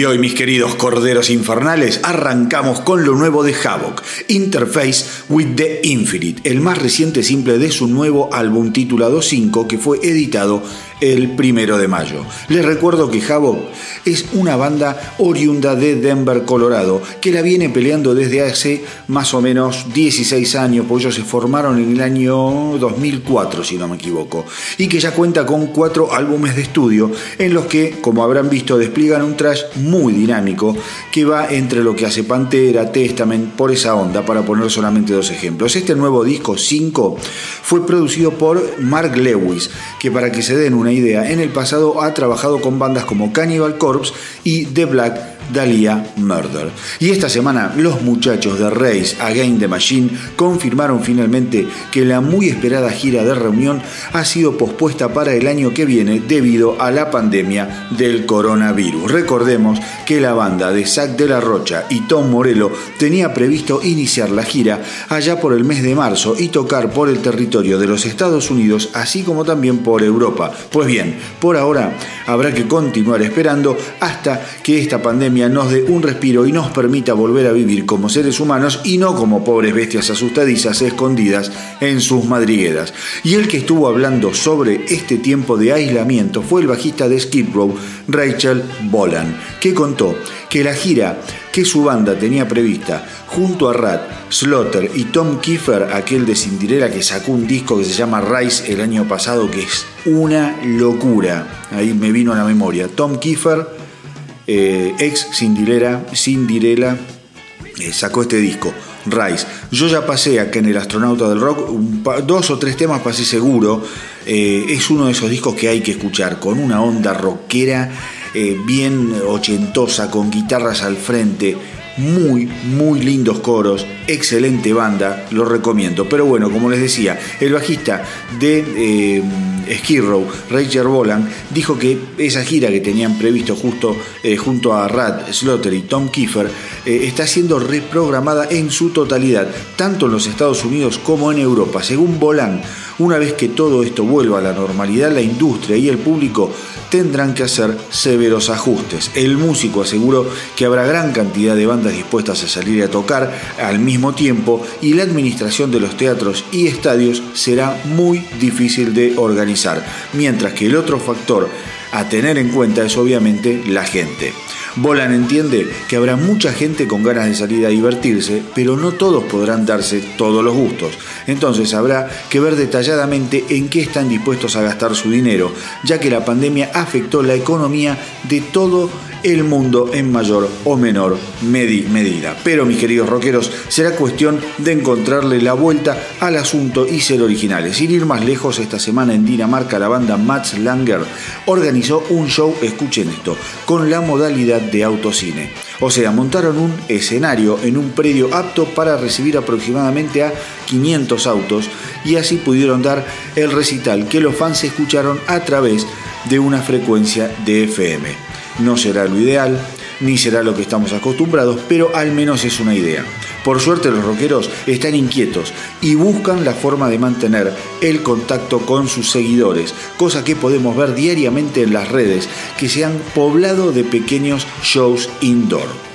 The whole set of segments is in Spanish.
Y hoy, mis queridos corderos infernales, arrancamos con lo nuevo de Havoc, Interface with the Infinite, el más reciente simple de su nuevo álbum titulado 5 que fue editado el primero de mayo. Les recuerdo que Havoc es una banda oriunda de Denver, Colorado, que la viene peleando desde hace más o menos 16 años, pues ellos se formaron en el año 2004, si no me equivoco, y que ya cuenta con cuatro álbumes de estudio en los que, como habrán visto, despliegan un trash muy dinámico que va entre lo que hace Pantera, Testament, por esa onda, para poner solamente dos ejemplos. Este nuevo disco 5 fue producido por Mark Lewis, que para que se den una idea, en el pasado ha trabajado con bandas como Cannibal Corpse y The Black Dahlia Murder. Y esta semana los muchachos de Race Again the Machine confirmaron finalmente que la muy esperada gira de reunión ha sido pospuesta para el año que viene debido a la pandemia del coronavirus. Recordemos que la banda de Zack de la Rocha y Tom Morello tenía previsto iniciar la gira allá por el mes de marzo y tocar por el territorio de los Estados Unidos así como también por Europa. Pues bien, por ahora habrá que continuar esperando hasta que esta pandemia nos dé un respiro y nos permita volver a vivir como seres humanos y no como pobres bestias asustadizas escondidas en sus madrigueras. Y el que estuvo hablando sobre este tiempo de aislamiento fue el bajista de Skid Row, Rachel Bolan, que contó que la gira que su banda tenía prevista junto a Rat, Slaughter y Tom Kiefer, aquel de Cinderella que sacó un disco que se llama Rise el año pasado, que es una locura. Ahí me vino a la memoria. Tom Kiefer eh, ex Cindirela, Cindirela eh, sacó este disco, Rise. Yo ya pasé acá en El Astronauta del Rock, dos o tres temas pasé seguro. Eh, es uno de esos discos que hay que escuchar, con una onda rockera bien ochentosa, con guitarras al frente. Muy, muy lindos coros, excelente banda, lo recomiendo. Pero bueno, como les decía, el bajista de Skid Row, Bolan, dijo que esa gira que tenían previsto justo eh, junto a Rad, Slaughter y Tom Kiefer eh, está siendo reprogramada en su totalidad, tanto en los Estados Unidos como en Europa. Según Bolan, una vez que todo esto vuelva a la normalidad, la industria y el público tendrán que hacer severos ajustes. El músico aseguró que habrá gran cantidad de bandas dispuestas a salir a tocar al mismo tiempo y la administración de los teatros y estadios será muy difícil de organizar, mientras que el otro factor a tener en cuenta es obviamente la gente. Bolan entiende que habrá mucha gente con ganas de salir a divertirse, pero no todos podrán darse todos los gustos. Entonces habrá que ver detalladamente en qué están dispuestos a gastar su dinero, ya que la pandemia afectó la economía de todo el mundo en mayor o menor medida. Pero mis queridos rockeros, será cuestión de encontrarle la vuelta al asunto y ser originales. Sin ir más lejos, esta semana en Dinamarca la banda Mats Langer organizó un show, escuchen esto, con la modalidad de autocine. O sea, montaron un escenario en un predio apto para recibir aproximadamente a 500 autos y así pudieron dar el recital que los fans escucharon a través de una frecuencia de FM. No será lo ideal, ni será lo que estamos acostumbrados, pero al menos es una idea. Por suerte los rockeros están inquietos y buscan la forma de mantener el contacto con sus seguidores, cosa que podemos ver diariamente en las redes que se han poblado de pequeños shows indoor.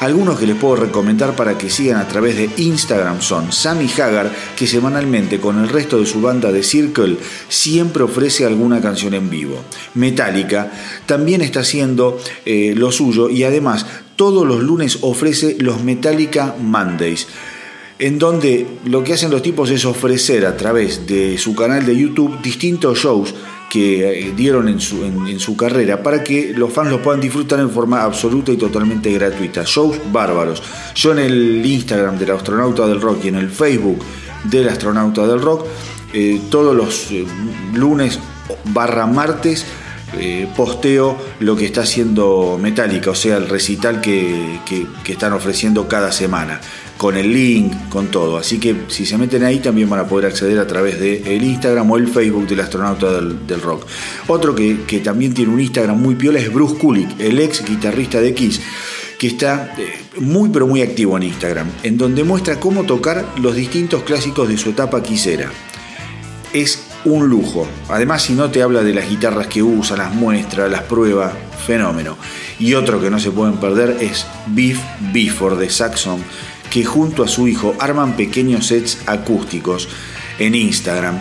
Algunos que les puedo recomendar para que sigan a través de Instagram son Sammy Hagar, que semanalmente con el resto de su banda de Circle siempre ofrece alguna canción en vivo. Metallica también está haciendo eh, lo suyo y además todos los lunes ofrece los Metallica Mondays en donde lo que hacen los tipos es ofrecer a través de su canal de YouTube distintos shows que eh, dieron en su, en, su, carrera para que los fans los puedan disfrutar en forma absoluta y totalmente gratuita. Shows bárbaros. Yo en el Instagram del astronauta del rock y en el Facebook del astronauta del rock, eh, todos los eh, lunes barra martes posteo lo que está haciendo Metallica, o sea, el recital que, que están ofreciendo cada semana con el link, con todo. Así que si se meten ahí también van a poder acceder a través del el Instagram o el Facebook del astronauta del, rock. Otro que, también tiene un Instagram muy piola es Bruce Kulick, el ex guitarrista de Kiss que está eh, muy pero muy activo en Instagram, en donde muestra cómo tocar los distintos clásicos de su etapa quisera. Es un lujo. Además, si no te habla de las guitarras que usa, las muestra, las prueba, fenómeno. Y otro que no se pueden perder es Beef Before de Saxon, que junto a su hijo arman pequeños sets acústicos en Instagram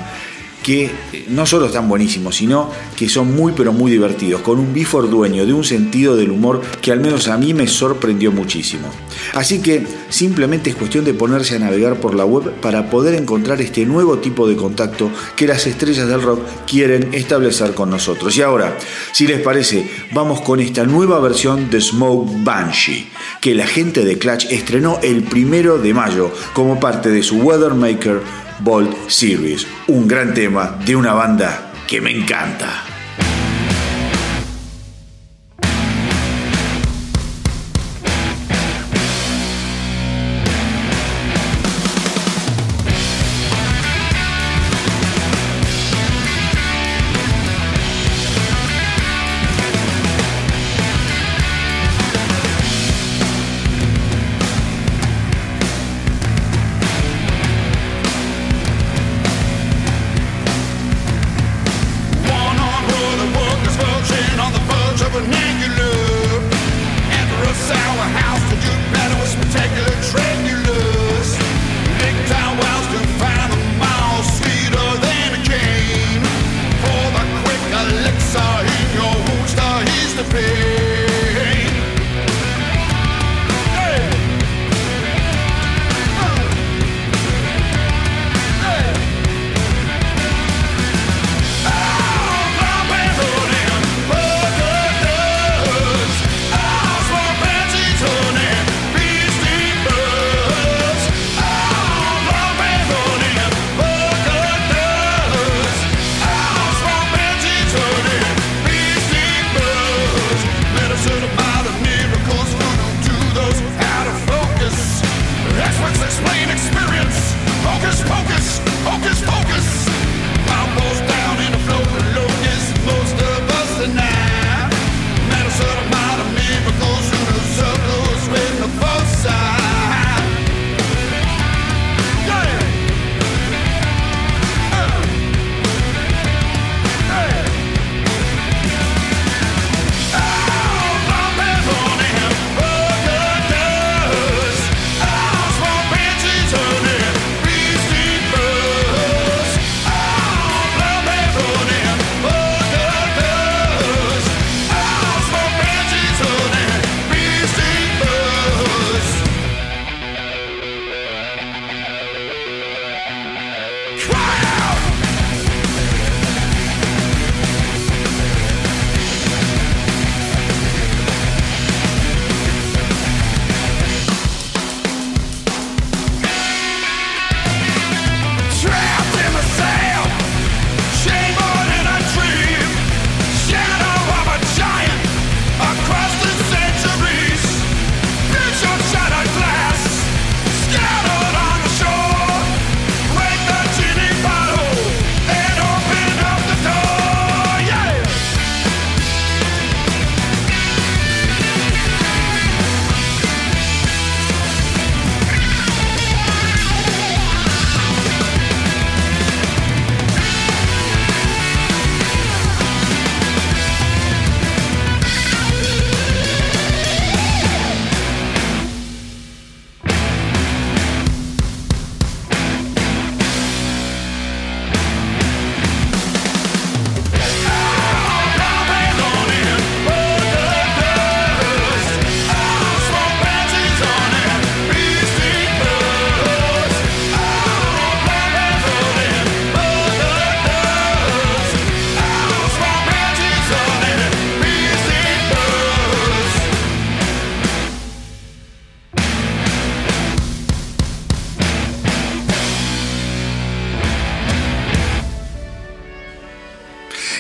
que eh, no solo están buenísimos, sino que son muy pero muy divertidos, con un Bifor dueño de un sentido del humor que al menos a mí me sorprendió muchísimo. Así que simplemente es cuestión de ponerse a navegar por la web para poder encontrar este nuevo tipo de contacto que las estrellas del rock quieren establecer con nosotros. Y ahora, si les parece, vamos con esta nueva versión de Smoke Banshee, que la gente de Clutch estrenó el primero de mayo como parte de su Weathermaker Bolt Series, un gran tema de una banda que me encanta.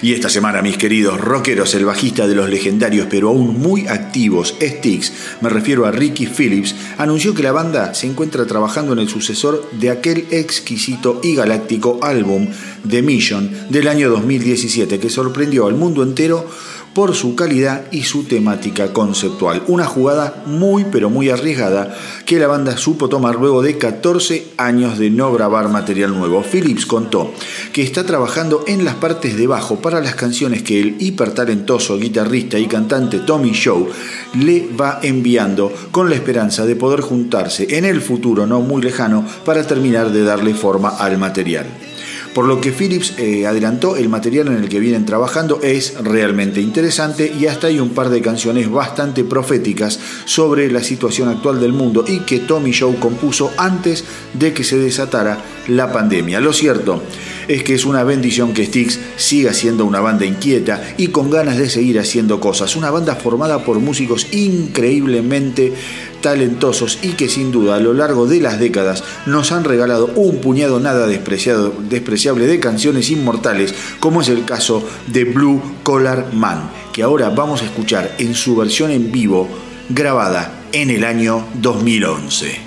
Y esta semana, mis queridos rockeros, el bajista de los legendarios pero aún muy activos Styx, me refiero a Ricky Phillips, anunció que la banda se encuentra trabajando en el sucesor de aquel exquisito y galáctico álbum The Mission del año 2017 que sorprendió al mundo entero por su calidad y su temática conceptual. Una jugada muy pero muy arriesgada que la banda supo tomar luego de 14 años de no grabar material nuevo. Phillips contó que está trabajando en las partes de bajo para las canciones que el hipertalentoso guitarrista y cantante Tommy Show le va enviando con la esperanza de poder juntarse en el futuro no muy lejano para terminar de darle forma al material. Por lo que Philips eh, adelantó, el material en el que vienen trabajando es realmente interesante y hasta hay un par de canciones bastante proféticas sobre la situación actual del mundo y que Tommy Show compuso antes de que se desatara la pandemia. Lo cierto es que es una bendición que Styx siga siendo una banda inquieta y con ganas de seguir haciendo cosas. Una banda formada por músicos increíblemente talentosos y que sin duda a lo largo de las décadas nos han regalado un puñado nada despreciable de canciones inmortales, como es el caso de Blue Collar Man, que ahora vamos a escuchar en su versión en vivo grabada en el año 2011.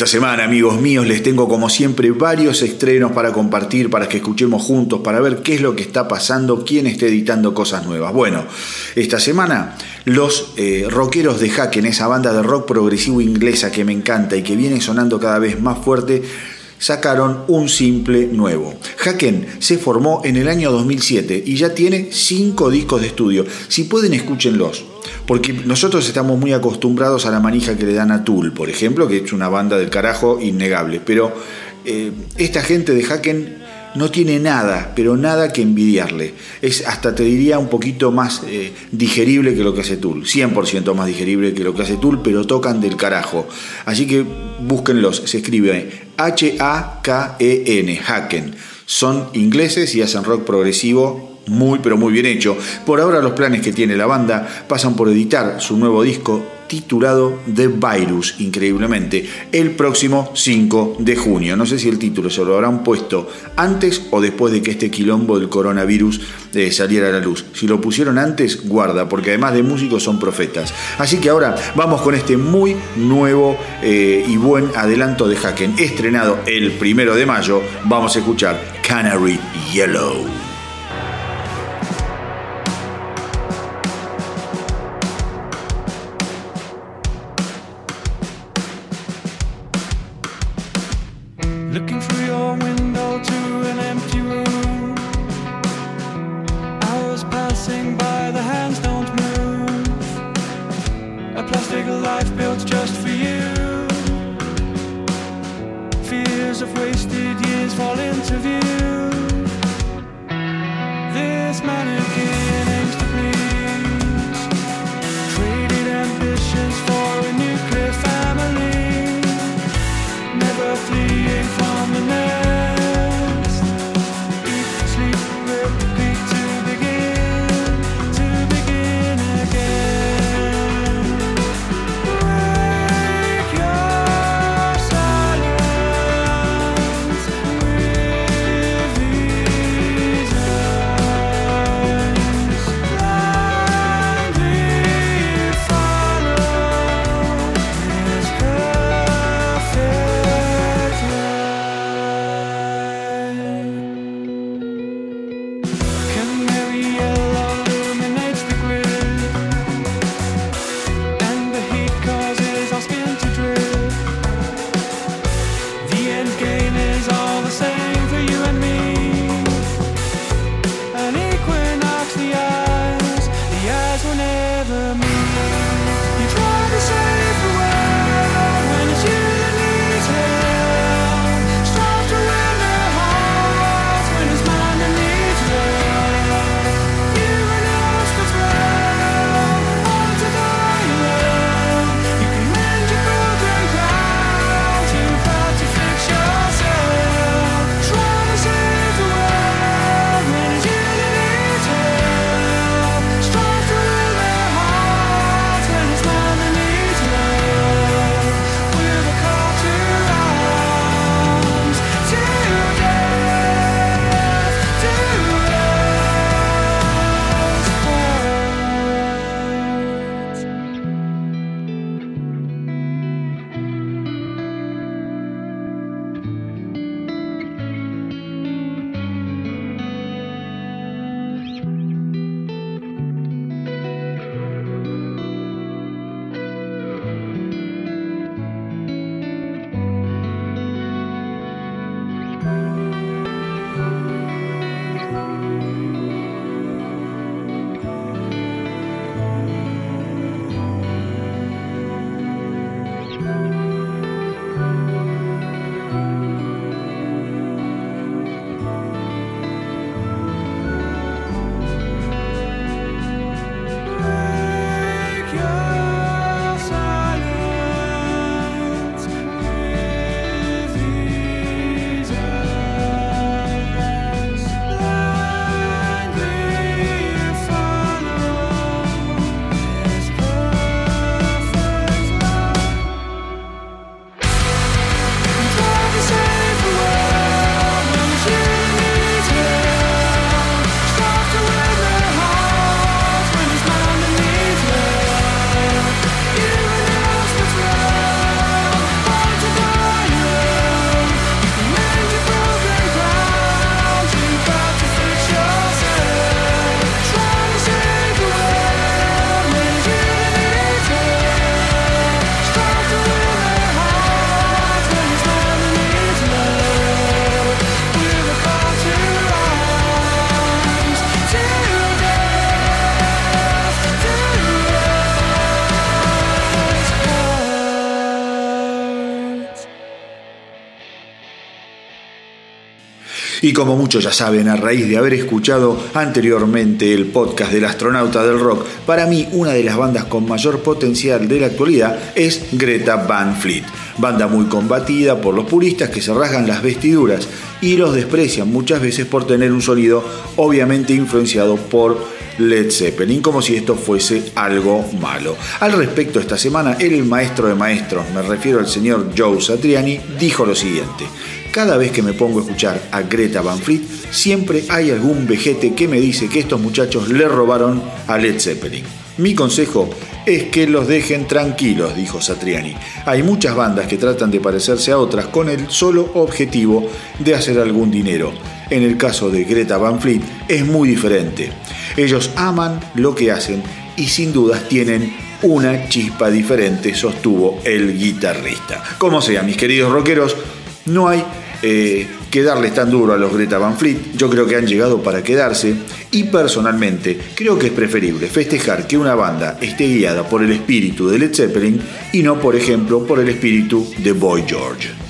Esta semana, amigos míos, les tengo como siempre varios estrenos para compartir, para que escuchemos juntos, para ver qué es lo que está pasando, quién está editando cosas nuevas. Bueno, esta semana los eh, rockeros de Haken, esa banda de rock progresivo inglesa que me encanta y que viene sonando cada vez más fuerte, sacaron un simple nuevo. Haken se formó en el año 2007 y ya tiene cinco discos de estudio. Si pueden, escúchenlos. Porque nosotros estamos muy acostumbrados a la manija que le dan a Tool, por ejemplo, que es una banda del carajo innegable. Pero eh, esta gente de Haken no tiene nada, pero nada que envidiarle. Es hasta te diría un poquito más eh, digerible que lo que hace Tool, 100% más digerible que lo que hace Tool, pero tocan del carajo. Así que búsquenlos, se escribe H-A-K-E-N, Haken. Son ingleses y hacen rock progresivo muy pero muy bien hecho. Por ahora los planes que tiene la banda pasan por editar su nuevo disco titulado The Virus, increíblemente, el próximo 5 de junio. No sé si el título se lo habrán puesto antes o después de que este quilombo del coronavirus eh, saliera a la luz. Si lo pusieron antes, guarda, porque además de músicos son profetas. Así que ahora vamos con este muy nuevo eh, y buen adelanto de Haken, estrenado el primero de mayo. Vamos a escuchar Canary Yellow. Y como muchos ya saben, a raíz de haber escuchado anteriormente el podcast del astronauta del rock, para mí una de las bandas con mayor potencial de la actualidad es Greta Van Fleet. Banda muy combatida por los puristas que se rasgan las vestiduras y los desprecian muchas veces por tener un sonido obviamente influenciado por Led Zeppelin, como si esto fuese algo malo. Al respecto, esta semana, el maestro de maestros, me refiero al señor Joe Satriani, dijo lo siguiente. Cada vez que me pongo a escuchar a Greta Van Fleet, siempre hay algún vejete que me dice que estos muchachos le robaron a Led Zeppelin. Mi consejo es que los dejen tranquilos, dijo Satriani. Hay muchas bandas que tratan de parecerse a otras con el solo objetivo de hacer algún dinero. En el caso de Greta Van Fleet es muy diferente. Ellos aman lo que hacen y sin dudas tienen una chispa diferente, sostuvo el guitarrista. Como sea, mis queridos rockeros, no hay eh, que darles tan duro a los Greta Van Fleet. Yo creo que han llegado para quedarse y personalmente creo que es preferible festejar que una banda esté guiada por el espíritu de Led Zeppelin y no, por ejemplo, por el espíritu de Boy George.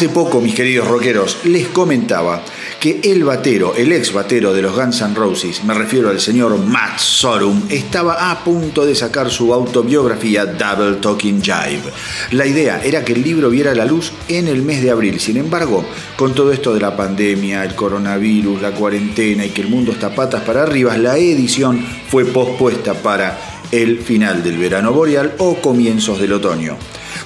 Hace poco, mis queridos rockeros, les comentaba que el batero, el ex batero de los Guns N' Roses, me refiero al señor Matt Sorum, estaba a punto de sacar su autobiografía Double Talking Jive. La idea era que el libro viera la luz en el mes de abril. Sin embargo, con todo esto de la pandemia, el coronavirus, la cuarentena y que el mundo está patas para arriba, la edición fue pospuesta para el final del verano boreal o comienzos del otoño.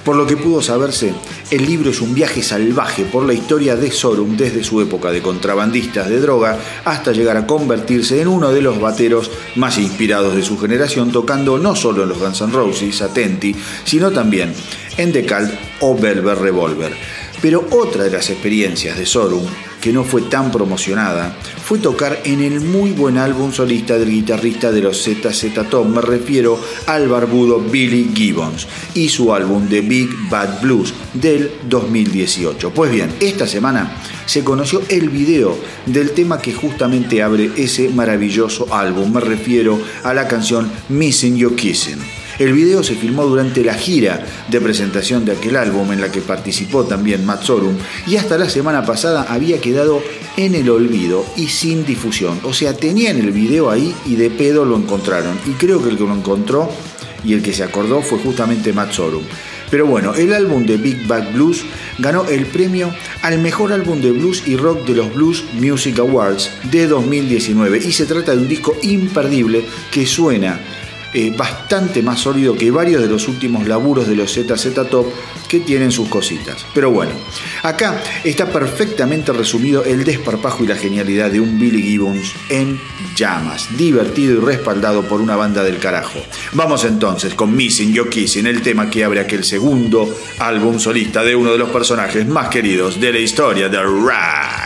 Por lo que pudo saberse, el libro es un viaje salvaje por la historia de Sorum desde su época de contrabandistas de droga hasta llegar a convertirse en uno de los bateros más inspirados de su generación, tocando no solo en los Guns N' Roses, Atenti, sino también en The Cult o Velvet Revolver. Pero otra de las experiencias de Sorum, que no fue tan promocionada, fue tocar en el muy buen álbum solista del guitarrista de los ZZ Top, me refiero al barbudo Billy Gibbons, y su álbum The Big Bad Blues del 2018. Pues bien, esta semana se conoció el video del tema que justamente abre ese maravilloso álbum, me refiero a la canción Missing You Kissing. El video se filmó durante la gira de presentación de aquel álbum en la que participó también Matt Sorum y hasta la semana pasada había quedado en el olvido y sin difusión. O sea, tenían el video ahí y de pedo lo encontraron. Y creo que el que lo encontró y el que se acordó fue justamente Matt Sorum. Pero bueno, el álbum de Big Bad Blues ganó el premio al mejor álbum de blues y rock de los Blues Music Awards de 2019 y se trata de un disco imperdible que suena eh, bastante más sólido que varios de los últimos laburos de los ZZ Top que tienen sus cositas. Pero bueno, acá está perfectamente resumido el desparpajo y la genialidad de un Billy Gibbons en llamas, divertido y respaldado por una banda del carajo. Vamos entonces con Missing Your Kissing, el tema que abre aquel segundo álbum solista de uno de los personajes más queridos de la historia de rock.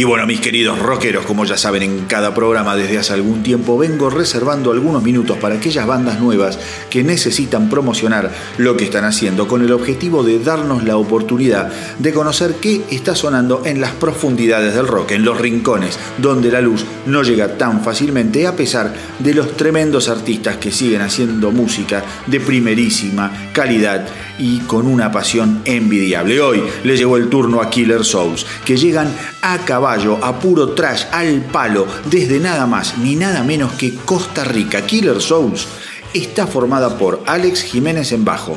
Y bueno, mis queridos rockeros, como ya saben, en cada programa desde hace algún tiempo vengo reservando algunos minutos para aquellas bandas nuevas que necesitan promocionar lo que están haciendo con el objetivo de darnos la oportunidad de conocer qué está sonando en las profundidades del rock, en los rincones, donde la luz no llega tan fácilmente a pesar de los tremendos artistas que siguen haciendo música de primerísima calidad y con una pasión envidiable. Hoy le llegó el turno a Killer Souls, que llegan a caballo, a puro trash, al palo, desde nada más ni nada menos que Costa Rica. Killer Souls está formada por Alex Jiménez en bajo,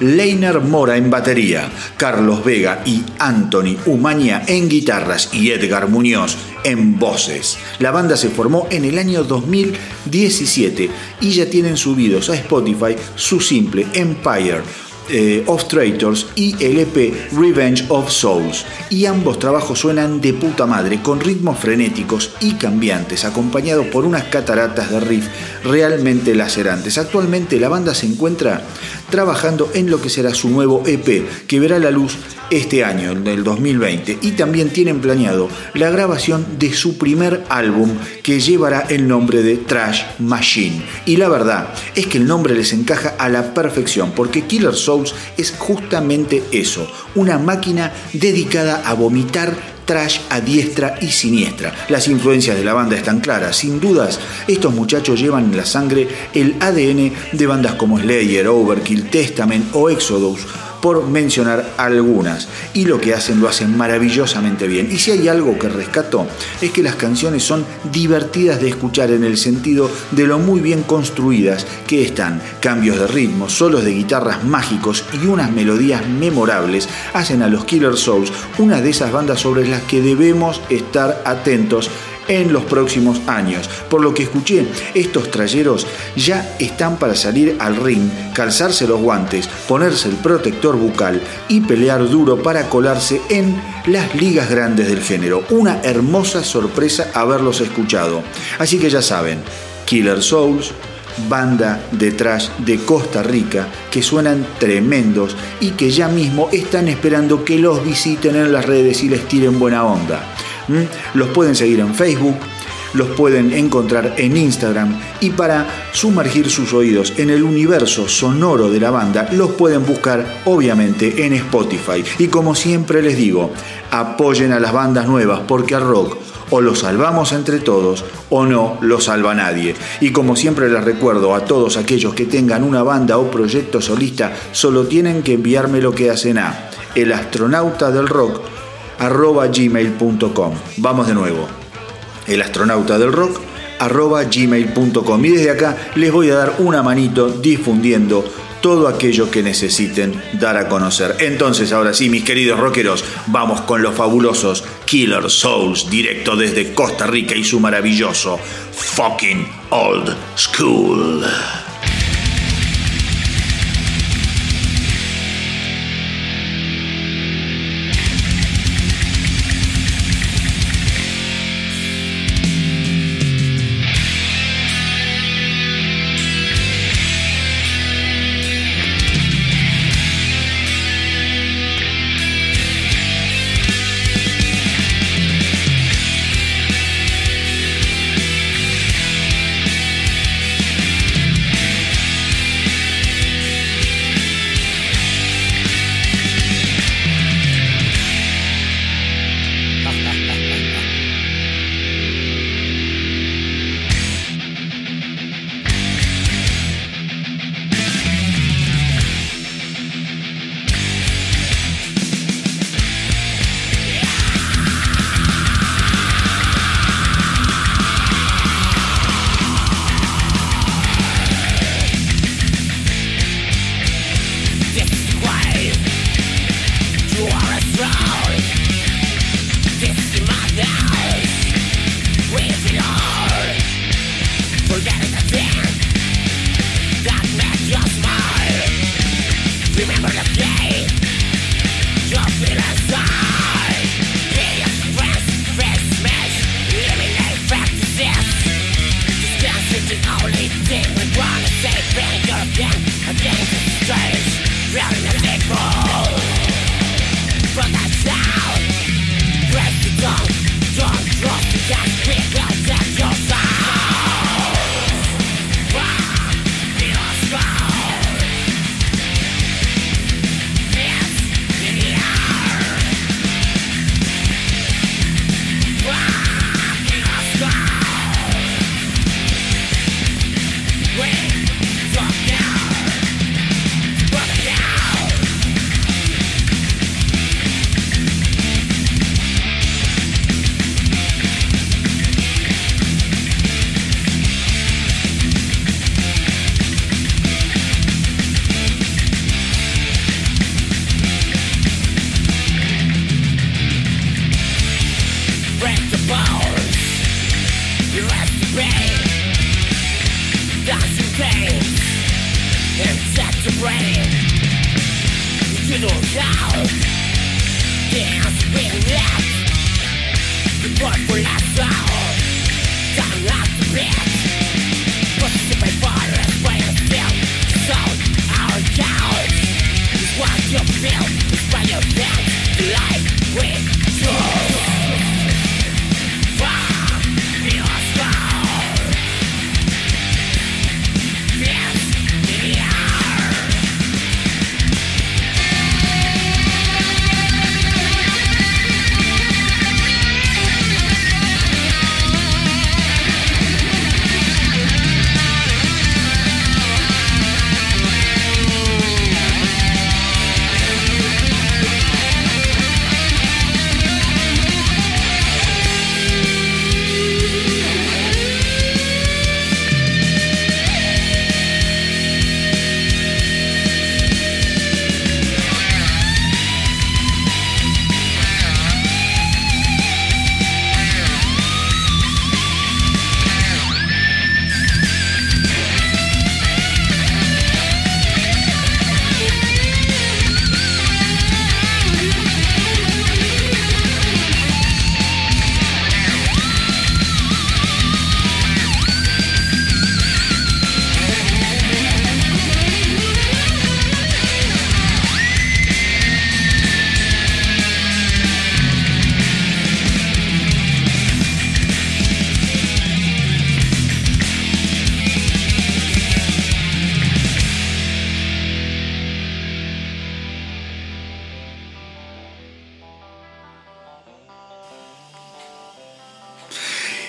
Leiner Mora en batería, Carlos Vega y Anthony Umaña en guitarras y Edgar Muñoz en voces. La banda se formó en el año 2017 y ya tienen subidos a Spotify su simple Empire eh, of Traitors y el EP Revenge of Souls. Y ambos trabajos suenan de puta madre, con ritmos frenéticos y cambiantes, acompañados por unas cataratas de riff realmente lacerantes. Actualmente la banda se encuentra trabajando en lo que será su nuevo EP, que verá la luz este año, el 2020, y también tienen planeado la grabación de su primer álbum que llevará el nombre de Trash Machine. Y la verdad es que el nombre les encaja a la perfección, porque Killer Es justamente eso, una máquina dedicada a vomitar trash a diestra y siniestra. Las influencias de la banda están claras, sin dudas, estos muchachos llevan en la sangre el ADN de bandas como Slayer, Overkill, Testament o Exodus, por mencionar algunas. Y lo que hacen lo hacen maravillosamente bien. Y si hay algo que rescato es que las canciones son divertidas de escuchar en el sentido de lo muy bien construidas que están. Cambios de ritmo, solos de guitarras mágicos y unas melodías memorables hacen a los Killer Souls una de esas bandas sobre las que debemos estar atentos en los próximos años. Por lo que escuché, estos trayeros ya están para salir al ring, calzarse los guantes, ponerse el protector bucal y pelear duro para colarse en las ligas grandes del género. Una hermosa sorpresa haberlos escuchado. Así que ya saben, Killer Souls, banda de trash de Costa Rica que suenan tremendos y que ya mismo están esperando que los visiten en las redes y les tiren buena onda. ¿Mm? Los pueden seguir en Facebook, los pueden encontrar en Instagram y para sumergir sus oídos en el universo sonoro de la banda los pueden buscar obviamente en Spotify. Y como siempre les digo, apoyen a las bandas nuevas porque al rock o lo salvamos entre todos o no lo salva nadie. Y como siempre les recuerdo a todos aquellos que tengan una banda o proyecto solista, solo tienen que enviarme lo que hacen a el astronauta del rock arroba gmail.com. Vamos de nuevo. El astronauta del rock arroba gmail.com. Y desde acá les voy a dar una manito difundiendo todo aquello que necesiten dar a conocer. Entonces, ahora sí, mis queridos rockeros, vamos con los fabulosos Killer Souls, directo desde Costa Rica y su maravilloso fucking old school.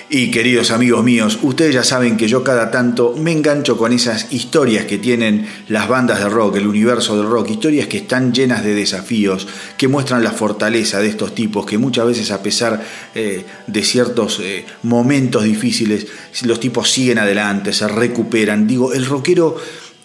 Y queridos amigos míos, ustedes ya saben que yo cada tanto me engancho con esas historias que tienen las bandas de rock, el universo del rock, historias que están llenas de desafíos, que muestran la fortaleza de estos tipos, que muchas veces a pesar eh, de ciertos eh, momentos difíciles, los tipos siguen adelante, se recuperan. Digo, el rockero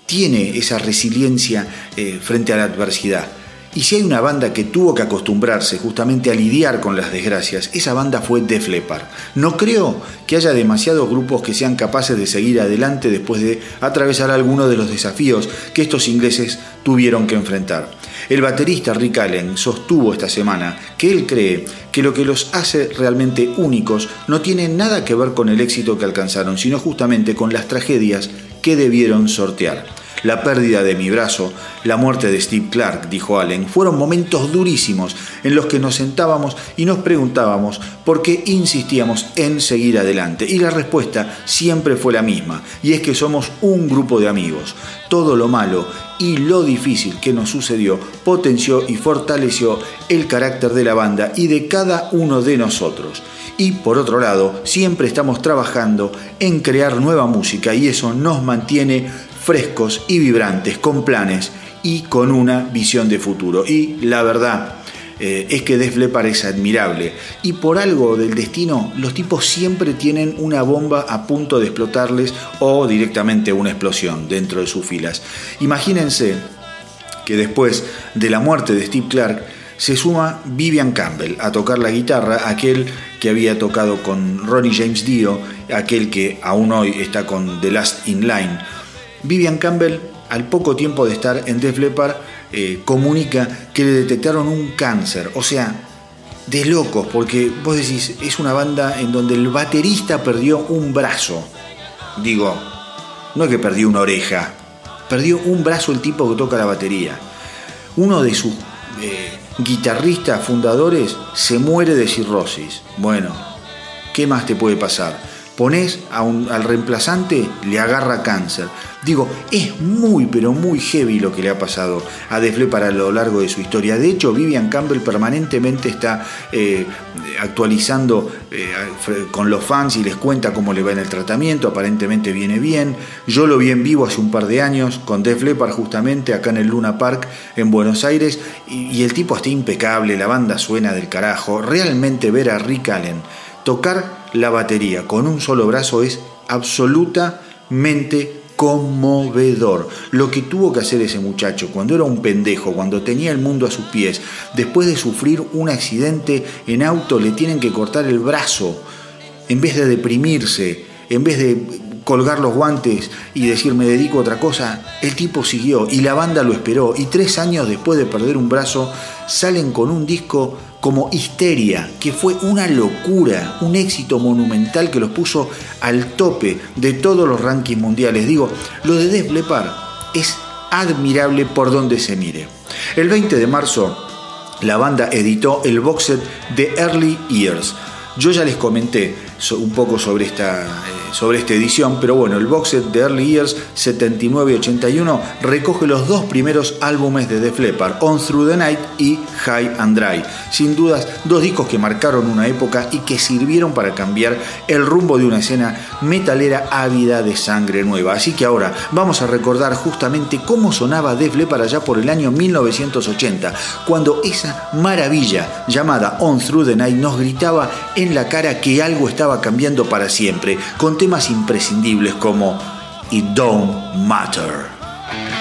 tiene esa resiliencia eh, frente a la adversidad. Y si hay una banda que tuvo que acostumbrarse justamente a lidiar con las desgracias, esa banda fue Def Leppard. No creo que haya demasiados grupos que sean capaces de seguir adelante después de atravesar algunos de los desafíos que estos ingleses tuvieron que enfrentar. El baterista Rick Allen sostuvo esta semana que él cree que lo que los hace realmente únicos no tiene nada que ver con el éxito que alcanzaron, sino justamente con las tragedias que debieron sortear. La pérdida de mi brazo, la muerte de Steve Clark, dijo Allen, fueron momentos durísimos en los que nos sentábamos y nos preguntábamos por qué insistíamos en seguir adelante. Y la respuesta siempre fue la misma, y es que somos un grupo de amigos. Todo lo malo y lo difícil que nos sucedió potenció y fortaleció el carácter de la banda y de cada uno de nosotros. Y por otro lado, siempre estamos trabajando en crear nueva música y eso nos mantiene frescos y vibrantes, con planes y con una visión de futuro. Y la verdad eh, es que Def Leppard es admirable. Y por algo del destino, los tipos siempre tienen una bomba a punto de explotarles o directamente una explosión dentro de sus filas. Imagínense que después de la muerte de Steve Clark, se suma Vivian Campbell a tocar la guitarra, aquel que había tocado con Ronnie James Dio, aquel que aún hoy está con The Last in Line Vivian Campbell, al poco tiempo de estar en Def Leppard, eh, comunica que le detectaron un cáncer. O sea, de locos, porque vos decís, es una banda en donde el baterista perdió un brazo. Digo, no es que perdió una oreja, perdió un brazo el tipo que toca la batería. Uno de sus eh, guitarristas fundadores se muere de cirrosis. Bueno, ¿qué más te puede pasar? Pones al reemplazante, le agarra cáncer. Digo, es muy, pero muy heavy lo que le ha pasado a Defle para lo largo de su historia. De hecho, Vivian Campbell permanentemente está eh, actualizando eh, con los fans y les cuenta cómo le va en el tratamiento. Aparentemente viene bien. Yo lo vi en vivo hace un par de años con Def Leppard justamente acá en el Luna Park en Buenos Aires y, y el tipo está impecable, la banda suena del carajo. Realmente ver a Rick Allen tocar la batería con un solo brazo es absolutamente conmovedor. Lo que tuvo que hacer ese muchacho cuando era un pendejo, cuando tenía el mundo a sus pies, después de sufrir un accidente en auto, le tienen que cortar el brazo. En vez de deprimirse, en vez de colgar los guantes y decir me dedico a otra cosa, el tipo siguió y la banda lo esperó y tres años después de perder un brazo salen con un disco como Histeria, que fue una locura, un éxito monumental que los puso al tope de todos los rankings mundiales. Digo, lo de Def Leppard es admirable por donde se mire. El 20 de marzo, la banda editó el box set de Early Years. Yo ya les comenté un poco sobre esta, eh, sobre esta edición, pero bueno, el box set de Early Years 79 y 81 recoge los dos primeros álbumes de Def Leppard, On Through the Night y High and Dry. Sin dudas, dos discos que marcaron una época y que sirvieron para cambiar el rumbo de una escena metalera ávida de sangre nueva. Así que ahora vamos a recordar justamente cómo sonaba Def Leppard allá por el año 1980, cuando esa maravilla llamada On Through the Night nos gritaba en la cara que algo estaba cambiando para siempre, temas imprescindibles como It Don't Matter.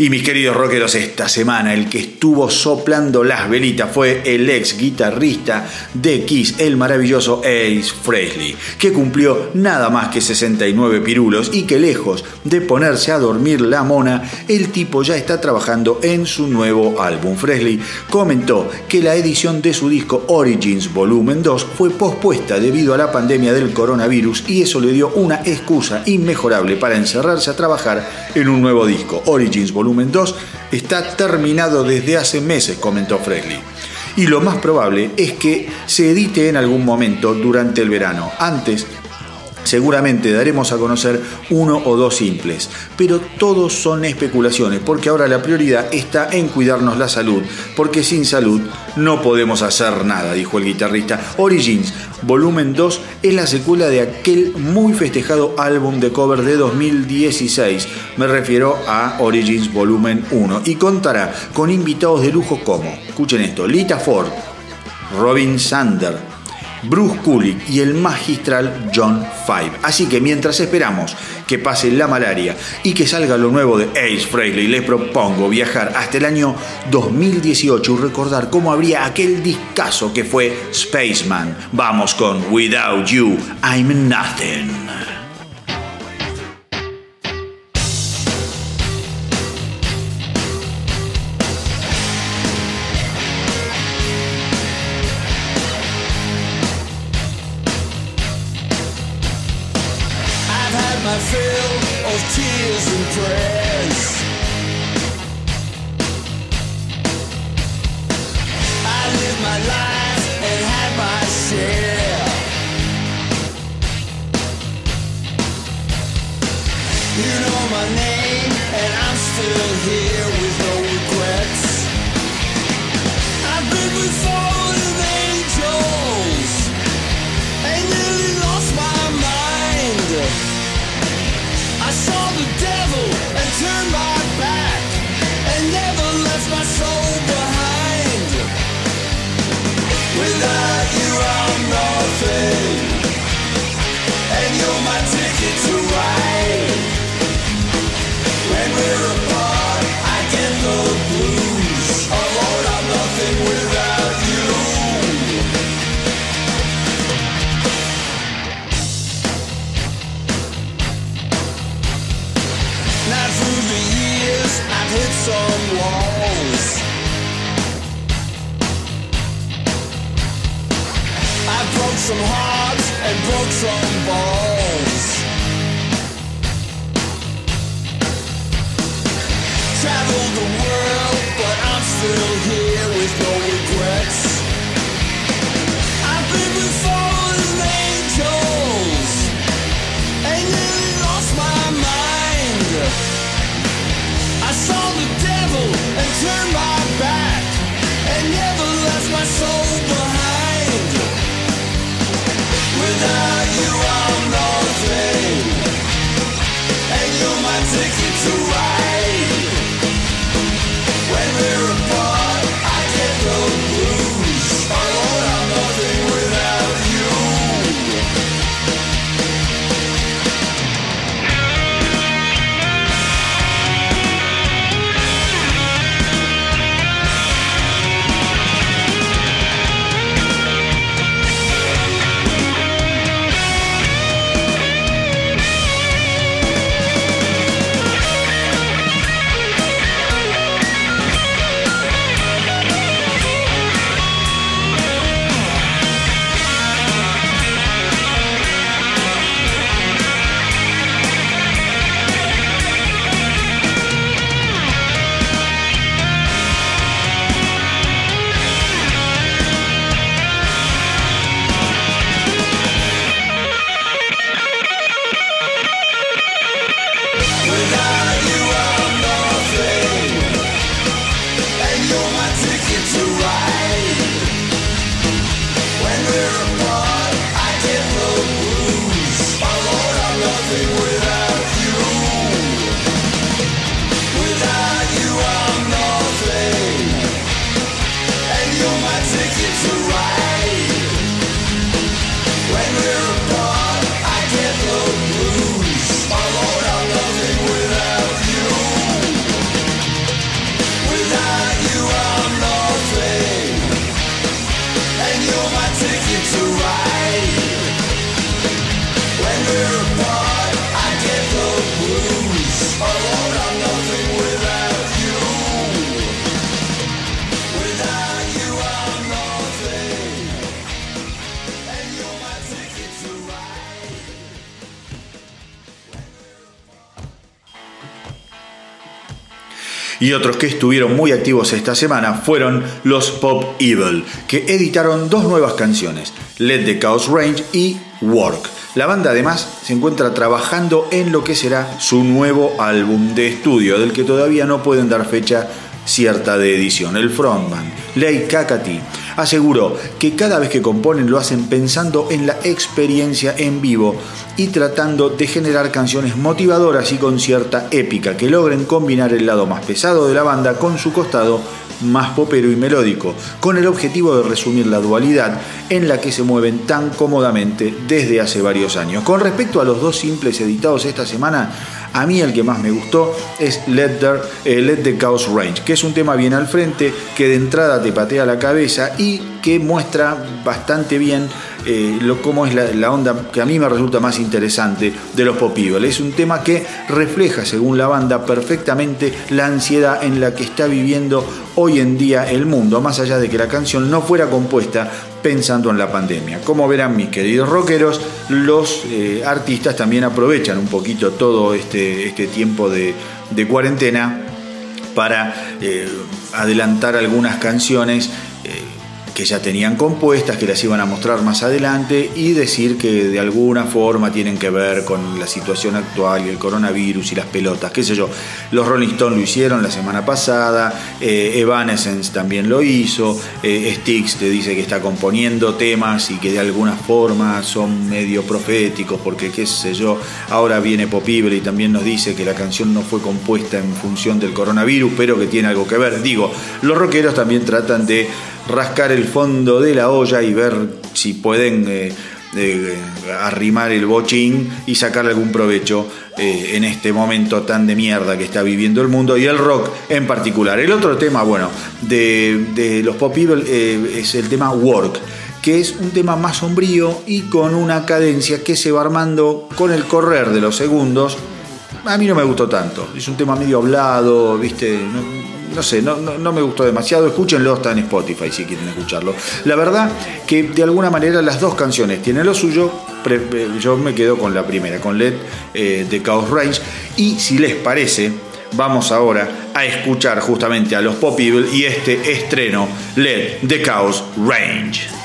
Y mis queridos rockeros, esta semana el que estuvo soplando las velitas fue el ex guitarrista de Kiss, el maravilloso Ace Frehley, que cumplió nada más que 69 pirulos y que lejos de ponerse a dormir la mona, el tipo ya está trabajando en su nuevo álbum. Frehley comentó que la edición de su disco Origins Volumen 2 fue pospuesta debido a la pandemia del coronavirus y eso le dio una excusa inmejorable para encerrarse a trabajar en un nuevo disco, Origins Volumen 2, está terminado desde hace meses, comentó Fresley. y lo más probable es que se edite en algún momento durante el verano. Antes Seguramente daremos a conocer uno o dos simples, pero todos son especulaciones porque ahora la prioridad está en cuidarnos la salud, porque sin salud no podemos hacer nada, dijo el guitarrista. Origins, volumen 2, es la secuela de aquel muy festejado álbum de cover de 2016. Me refiero a Origins volumen 1 y contará con invitados de lujo como, escuchen esto, Lita Ford, Robin Sander, Bruce Kulick y el magistral John Five. Así que mientras esperamos que pase la malaria y que salga lo nuevo de Ace Frehley, les propongo viajar hasta el año 2018 y recordar cómo habría aquel discazo que fue Spaceman. Vamos con Without You, I'm Nothing. tears and prayers. I lived my life and had my share. You know my name, and I'm still here with no regrets. I've been with electron balls. Traveled the world, but I'm still here with no regrets. I've been with fallen angels and nearly lost my mind. I saw the devil and turned my back and never left my soul. Without you I'm lost. Y otros que estuvieron muy activos esta semana fueron los Pop Evil, que editaron dos nuevas canciones, Let the Chaos Range y Work. La banda además se encuentra trabajando en lo que será su nuevo álbum de estudio, del que todavía no pueden dar fecha cierta de edición. El frontman, Lei Kakati, aseguró que cada vez que componen lo hacen pensando en la experiencia en vivo y tratando de generar canciones motivadoras y con cierta épica que logren combinar el lado más pesado de la banda con su costado más popero y melódico, con el objetivo de resumir la dualidad en la que se mueven tan cómodamente desde hace varios años. Con respecto a los dos simples editados esta semana, a mí el que más me gustó es Let the, eh, the Chaos Range, que es un tema bien al frente, que de entrada te patea la cabeza y que muestra bastante bien eh, lo, cómo es la, onda que a mí me resulta más interesante de los Pop Es un tema que refleja, según la banda, perfectamente la ansiedad en la que está viviendo hoy en día el mundo, más allá de que la canción no fuera compuesta pensando en la pandemia. Como verán mis queridos rockeros, los eh, artistas también aprovechan un poquito todo este, este tiempo de, cuarentena para eh, adelantar algunas canciones que ya tenían compuestas, que las iban a mostrar más adelante y decir que de alguna forma tienen que ver con la situación actual y el coronavirus y las pelotas, qué sé yo. Los Rolling Stones lo hicieron la semana pasada, eh, Evanescence también lo hizo, eh, Styx te dice que está componiendo temas y que de alguna forma son medio proféticos porque qué sé yo, ahora viene Popible y también nos dice que la canción no fue compuesta en función del coronavirus, pero que tiene algo que ver. Digo, los rockeros también tratan de rascar el fondo de la olla y ver si pueden eh, eh, arrimar el bochín y sacar algún provecho eh, en este momento tan de mierda que está viviendo el mundo y el rock en particular. El otro tema, bueno, de, los Pop People es el tema Work que es un tema más sombrío y con una cadencia que se va armando con el correr de los segundos. A mí no me gustó tanto. Es un tema medio hablado, ¿viste? Sé, no, no, me gustó demasiado. Escúchenlo, está en Spotify si quieren escucharlo. La verdad que de alguna manera las dos canciones tienen lo suyo. Eh, yo me quedo con la primera, con LED eh, de Chaos Range. Y si les parece, vamos ahora a escuchar justamente a los Pop Evil y este estreno LED de Chaos Range.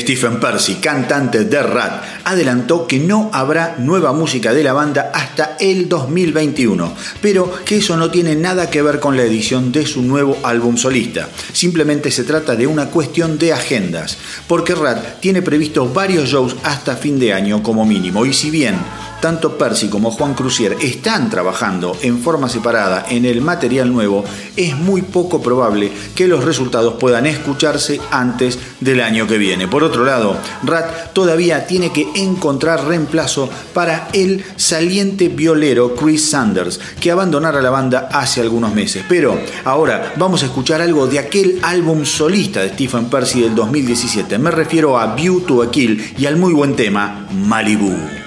Stephen Percy, cantante de Rat, adelantó que no habrá nueva música de la banda hasta el 2021, pero que eso no tiene nada que ver con la edición de su nuevo álbum solista. Simplemente se trata de una cuestión de agendas, porque Rat tiene previsto varios shows hasta fin de año como mínimo, y si bien tanto Percy como Juan Crucier están trabajando en forma separada en el material nuevo, es muy poco probable que los resultados puedan escucharse antes del año que viene. Por otro lado, Rat todavía tiene que encontrar reemplazo para el saliente violero Chris Sanders, que abandonara la banda hace algunos meses. Pero ahora vamos a escuchar algo de aquel álbum solista de Stephen Percy del 2017. Me refiero a View to a Kill y al muy buen tema Malibu.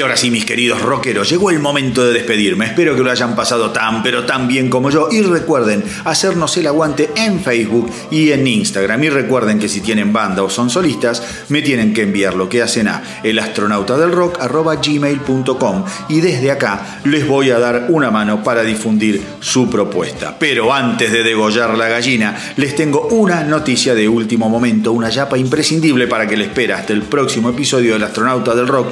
Y ahora sí, mis queridos rockeros, llegó el momento de despedirme. Espero que lo hayan pasado tan, pero tan bien como yo. Y recuerden hacernos el aguante en Facebook y en Instagram. Y recuerden que si tienen banda o son solistas, me tienen que enviar lo que hacen a elastronautadelrock.gmail.com y desde acá les voy a dar una mano para difundir su propuesta. Pero antes de degollar la gallina, les tengo una noticia de último momento, una yapa imprescindible para que le espera hasta el próximo episodio del Astronauta del Rock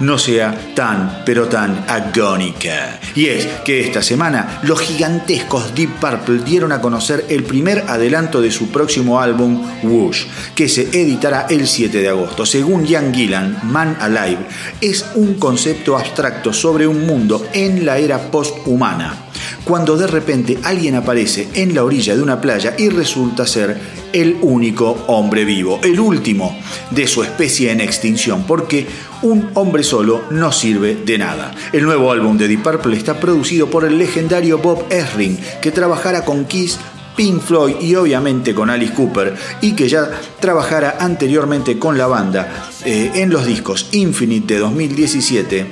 no sea tan, pero tan agónica. Y es que esta semana los gigantescos Deep Purple dieron a conocer el primer adelanto de su próximo álbum, Whoosh, que se editará el 7 de agosto. Según Ian Gillan, Man Alive es un concepto abstracto sobre un mundo en la era posthumana cuando de repente alguien aparece en la orilla de una playa y resulta ser el único hombre vivo, el último de su especie en extinción, porque un hombre solo no sirve de nada. El nuevo álbum de Deep Purple está producido por el legendario Bob Esring, que trabajará con Kiss Pink Floyd y obviamente con Alice Cooper y que ya trabajara anteriormente con la banda eh, en los discos Infinite de 2017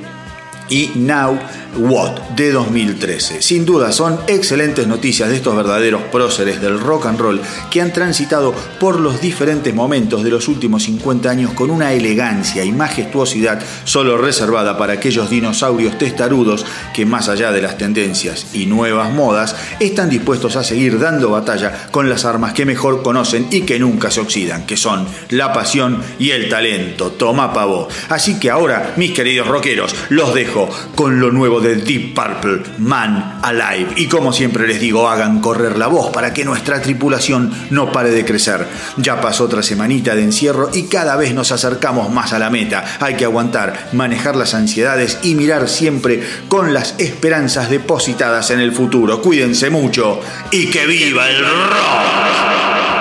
y Now What de 2013. Sin duda son excelentes noticias de estos verdaderos próceres del rock and roll que han transitado por los diferentes momentos de los últimos 50 años con una elegancia y majestuosidad solo reservada para aquellos dinosaurios testarudos que más allá de las tendencias y nuevas modas están dispuestos a seguir dando batalla con las armas que mejor conocen y que nunca se oxidan, que son la pasión y el talento. Toma pavo. Así que ahora, mis queridos rockeros, los dejo con lo nuevo de Deep Purple, Man Alive. Y como siempre les digo, hagan correr la voz para que nuestra tripulación no pare de crecer. Ya pasó otra semanita de encierro y cada vez nos acercamos más a la meta. Hay que aguantar, manejar las ansiedades y mirar siempre con las esperanzas depositadas en el futuro. Cuídense mucho y que viva el rock.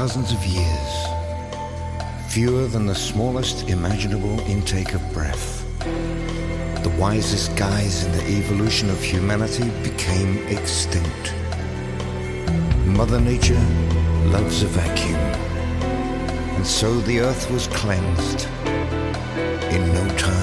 Thousands of years, fewer than the smallest imaginable intake of breath, the wisest guys in the evolution of humanity became extinct. Mother Nature loves a vacuum, and so the earth was cleansed in no time